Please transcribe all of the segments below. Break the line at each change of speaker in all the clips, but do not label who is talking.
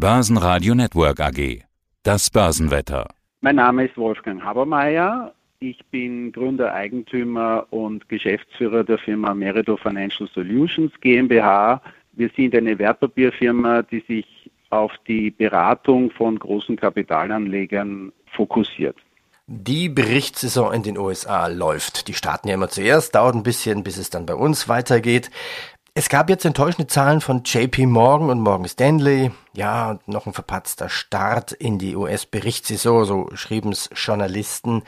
Börsenradio Network AG. Das Börsenwetter.
Mein Name ist Wolfgang Habermeier. Ich bin Gründer, Eigentümer und Geschäftsführer der Firma Merido Financial Solutions GmbH. Wir sind eine Wertpapierfirma, die sich auf die Beratung von großen Kapitalanlegern fokussiert.
Die Berichtssaison in den USA läuft. Die starten ja immer zuerst, dauert ein bisschen, bis es dann bei uns weitergeht. Es gab jetzt enttäuschende Zahlen von JP Morgan und Morgan Stanley. Ja, und noch ein verpatzter Start in die US-Berichtssaison, so schrieben es Journalisten.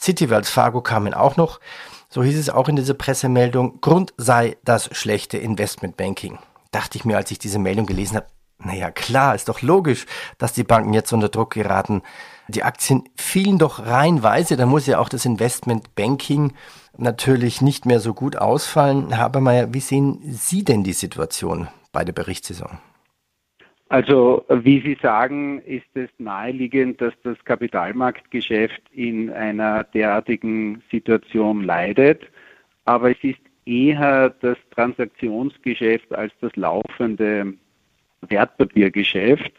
City Wells Fargo kamen auch noch. So hieß es auch in dieser Pressemeldung. Grund sei das schlechte Investmentbanking. Dachte ich mir, als ich diese Meldung gelesen habe, naja, klar, ist doch logisch, dass die Banken jetzt unter Druck geraten. Die Aktien fielen doch reihenweise, da muss ja auch das Investmentbanking natürlich nicht mehr so gut ausfallen. Herr Habermeier, wie sehen Sie denn die Situation bei der Berichtssaison?
Also, wie Sie sagen, ist es naheliegend, dass das Kapitalmarktgeschäft in einer derartigen Situation leidet. Aber es ist eher das Transaktionsgeschäft als das laufende Wertpapiergeschäft.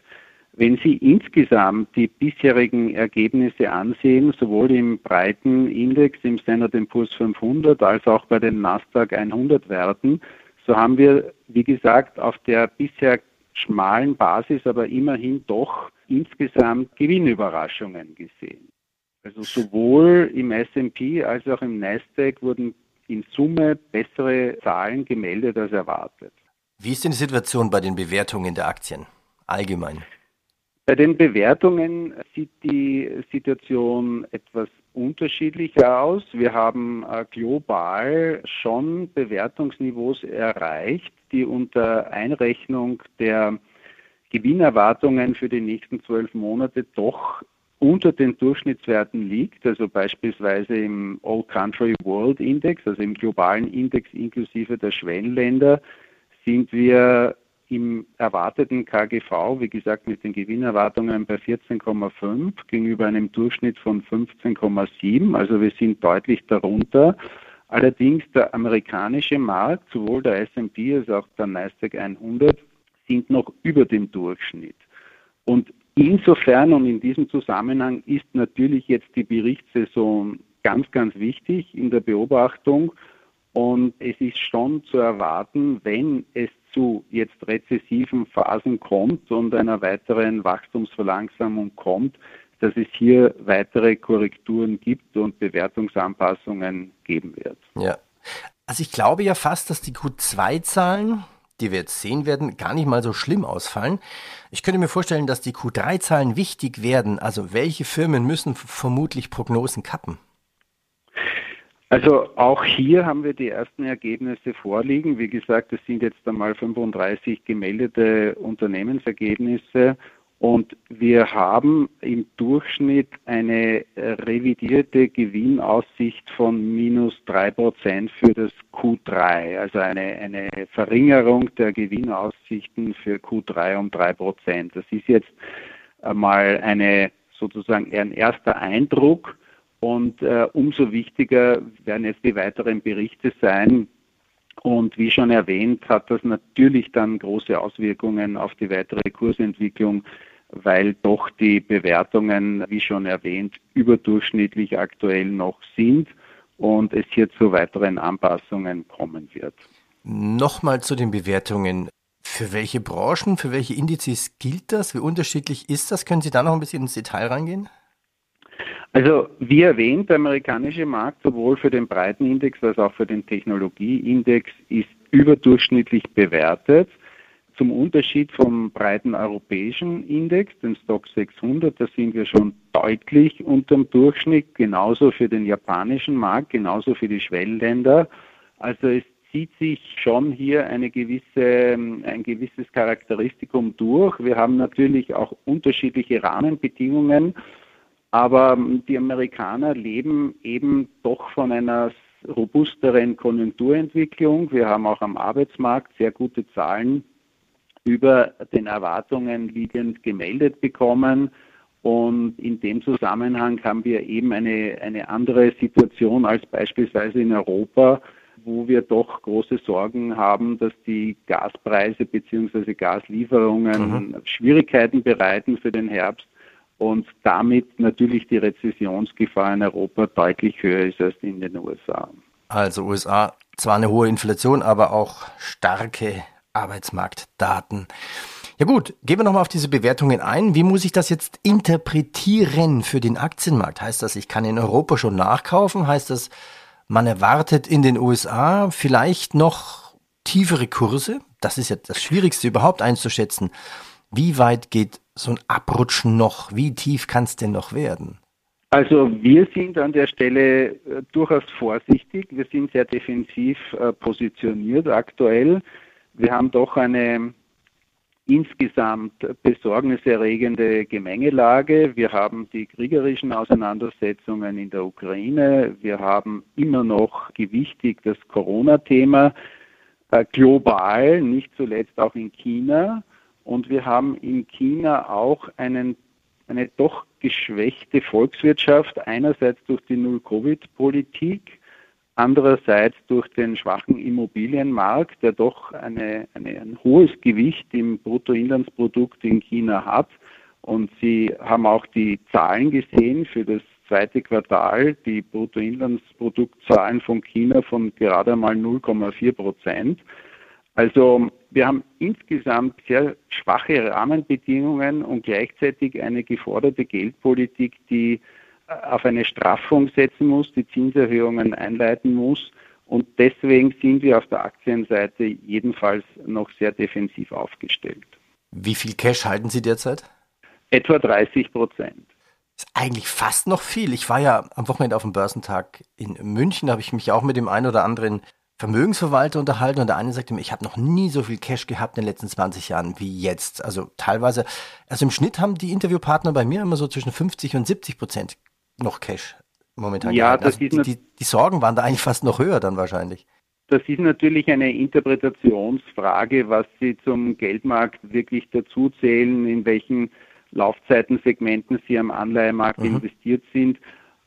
Wenn Sie insgesamt die bisherigen Ergebnisse ansehen, sowohl im breiten Index, im Standard Poor's 500, als auch bei den Nasdaq 100 Werten, so haben wir, wie gesagt, auf der bisher schmalen Basis aber immerhin doch insgesamt Gewinnüberraschungen gesehen. Also sowohl im S&P als auch im Nasdaq wurden in Summe bessere Zahlen gemeldet als erwartet.
Wie ist denn die Situation bei den Bewertungen der Aktien allgemein?
Bei den Bewertungen sieht die Situation etwas unterschiedlicher aus. Wir haben äh, global schon Bewertungsniveaus erreicht, die unter Einrechnung der Gewinnerwartungen für die nächsten zwölf Monate doch unter den Durchschnittswerten liegt, also beispielsweise im All Country World Index, also im globalen Index inklusive der Schwellenländer, sind wir im erwarteten KGV, wie gesagt, mit den Gewinnerwartungen bei 14,5 gegenüber einem Durchschnitt von 15,7. Also wir sind deutlich darunter. Allerdings der amerikanische Markt, sowohl der S&P als auch der Nasdaq 100, sind noch über dem Durchschnitt. Und insofern und in diesem Zusammenhang ist natürlich jetzt die Berichtssaison ganz, ganz wichtig in der Beobachtung. Und es ist schon zu erwarten, wenn es zu jetzt rezessiven Phasen kommt und einer weiteren Wachstumsverlangsamung kommt, dass es hier weitere Korrekturen gibt und Bewertungsanpassungen geben wird.
Ja. Also ich glaube ja fast, dass die Q2-Zahlen, die wir jetzt sehen werden, gar nicht mal so schlimm ausfallen. Ich könnte mir vorstellen, dass die Q3-Zahlen wichtig werden. Also welche Firmen müssen vermutlich Prognosen kappen?
Also auch hier haben wir die ersten Ergebnisse vorliegen. Wie gesagt, es sind jetzt einmal 35 gemeldete Unternehmensergebnisse und wir haben im Durchschnitt eine revidierte Gewinnaussicht von minus drei Prozent für das Q3, also eine, eine Verringerung der Gewinnaussichten für Q3 um drei Prozent. Das ist jetzt einmal eine sozusagen ein erster Eindruck und äh, umso wichtiger werden jetzt die weiteren Berichte sein. Und wie schon erwähnt, hat das natürlich dann große Auswirkungen auf die weitere Kursentwicklung, weil doch die Bewertungen, wie schon erwähnt, überdurchschnittlich aktuell noch sind und es hier zu weiteren Anpassungen kommen wird.
Nochmal zu den Bewertungen. Für welche Branchen, für welche Indizes gilt das? Wie unterschiedlich ist das? Können Sie da noch ein bisschen ins Detail reingehen?
Also wie erwähnt, der amerikanische Markt sowohl für den breiten Index als auch für den Technologieindex ist überdurchschnittlich bewertet. Zum Unterschied vom breiten europäischen Index, dem Stock 600, da sind wir schon deutlich unterm Durchschnitt, genauso für den japanischen Markt, genauso für die Schwellenländer. Also es zieht sich schon hier eine gewisse, ein gewisses Charakteristikum durch. Wir haben natürlich auch unterschiedliche Rahmenbedingungen. Aber die Amerikaner leben eben doch von einer robusteren Konjunkturentwicklung. Wir haben auch am Arbeitsmarkt sehr gute Zahlen über den Erwartungen liegend gemeldet bekommen. Und in dem Zusammenhang haben wir eben eine, eine andere Situation als beispielsweise in Europa, wo wir doch große Sorgen haben, dass die Gaspreise bzw. Gaslieferungen mhm. Schwierigkeiten bereiten für den Herbst und damit natürlich die Rezessionsgefahr in Europa deutlich höher ist als in den USA.
Also USA zwar eine hohe Inflation, aber auch starke Arbeitsmarktdaten. Ja gut, gehen wir nochmal auf diese Bewertungen ein. Wie muss ich das jetzt interpretieren für den Aktienmarkt? Heißt das, ich kann in Europa schon nachkaufen? Heißt das, man erwartet in den USA vielleicht noch tiefere Kurse? Das ist ja das Schwierigste überhaupt einzuschätzen. Wie weit geht so ein Abrutschen noch? Wie tief kann es denn noch werden?
Also wir sind an der Stelle äh, durchaus vorsichtig. Wir sind sehr defensiv äh, positioniert aktuell. Wir haben doch eine insgesamt besorgniserregende Gemengelage. Wir haben die kriegerischen Auseinandersetzungen in der Ukraine. Wir haben immer noch gewichtig das Corona-Thema äh, global, nicht zuletzt auch in China. Und wir haben in China auch einen, eine doch geschwächte Volkswirtschaft, einerseits durch die Null-Covid-Politik, andererseits durch den schwachen Immobilienmarkt, der doch eine, eine, ein hohes Gewicht im Bruttoinlandsprodukt in China hat. Und Sie haben auch die Zahlen gesehen für das zweite Quartal, die Bruttoinlandsproduktzahlen von China von gerade mal 0,4 Prozent. Also wir haben insgesamt sehr schwache Rahmenbedingungen und gleichzeitig eine geforderte Geldpolitik, die äh, auf eine Straffung setzen muss, die Zinserhöhungen einleiten muss. Und deswegen sind wir auf der Aktienseite jedenfalls noch sehr defensiv aufgestellt.
Wie viel Cash halten Sie derzeit?
Etwa 30 Prozent.
Ist eigentlich fast noch viel. Ich war ja am Wochenende auf dem Börsentag in München, da habe ich mich auch mit dem einen oder anderen Vermögensverwalter unterhalten und der eine sagte mir, ich habe noch nie so viel Cash gehabt in den letzten 20 Jahren wie jetzt. Also teilweise, also im Schnitt haben die Interviewpartner bei mir immer so zwischen 50 und 70 Prozent noch Cash momentan.
Ja, das
also
ist
die, die, die Sorgen waren da eigentlich fast noch höher dann wahrscheinlich.
Das ist natürlich eine Interpretationsfrage, was Sie zum Geldmarkt wirklich dazu zählen, in welchen Laufzeitensegmenten Sie am Anleihemarkt mhm. investiert sind.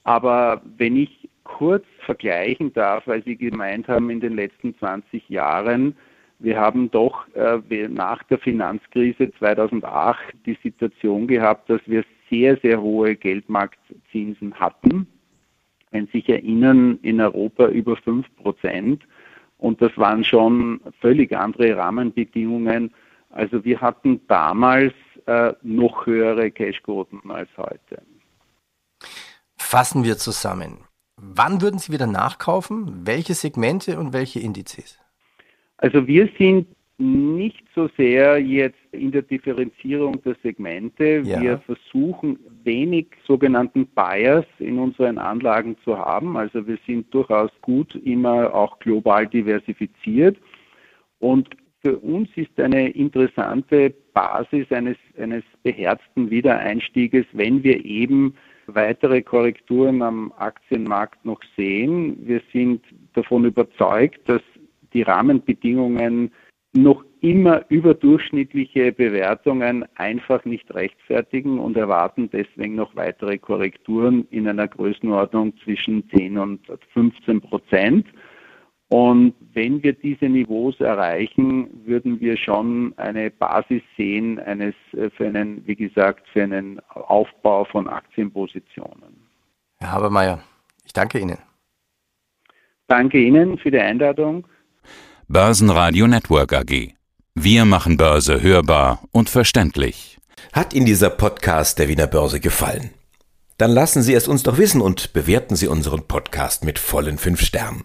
Aber wenn ich kurz vergleichen darf, weil Sie gemeint haben, in den letzten 20 Jahren, wir haben doch äh, nach der Finanzkrise 2008 die Situation gehabt, dass wir sehr, sehr hohe Geldmarktzinsen hatten. Wenn Sie sich erinnern, in Europa über 5 Prozent. Und das waren schon völlig andere Rahmenbedingungen. Also wir hatten damals äh, noch höhere Cashquoten als heute.
Fassen wir zusammen. Wann würden Sie wieder nachkaufen? Welche Segmente und welche Indizes?
Also wir sind nicht so sehr jetzt in der Differenzierung der Segmente. Ja. Wir versuchen wenig sogenannten Bias in unseren Anlagen zu haben. Also wir sind durchaus gut immer auch global diversifiziert. Und für uns ist eine interessante Basis eines, eines beherzten Wiedereinstieges, wenn wir eben weitere Korrekturen am Aktienmarkt noch sehen. Wir sind davon überzeugt, dass die Rahmenbedingungen noch immer überdurchschnittliche Bewertungen einfach nicht rechtfertigen und erwarten deswegen noch weitere Korrekturen in einer Größenordnung zwischen 10 und 15 Prozent. Und wenn wir diese Niveaus erreichen, würden wir schon eine Basis sehen eines äh, für einen, wie gesagt, für einen Aufbau von Aktienpositionen.
Herr Habermeier, ich danke Ihnen.
Danke Ihnen für die Einladung.
Börsenradio Network AG. Wir machen Börse hörbar und verständlich.
Hat Ihnen dieser Podcast der Wiener Börse gefallen? Dann lassen Sie es uns doch wissen und bewerten Sie unseren Podcast mit vollen fünf Sternen.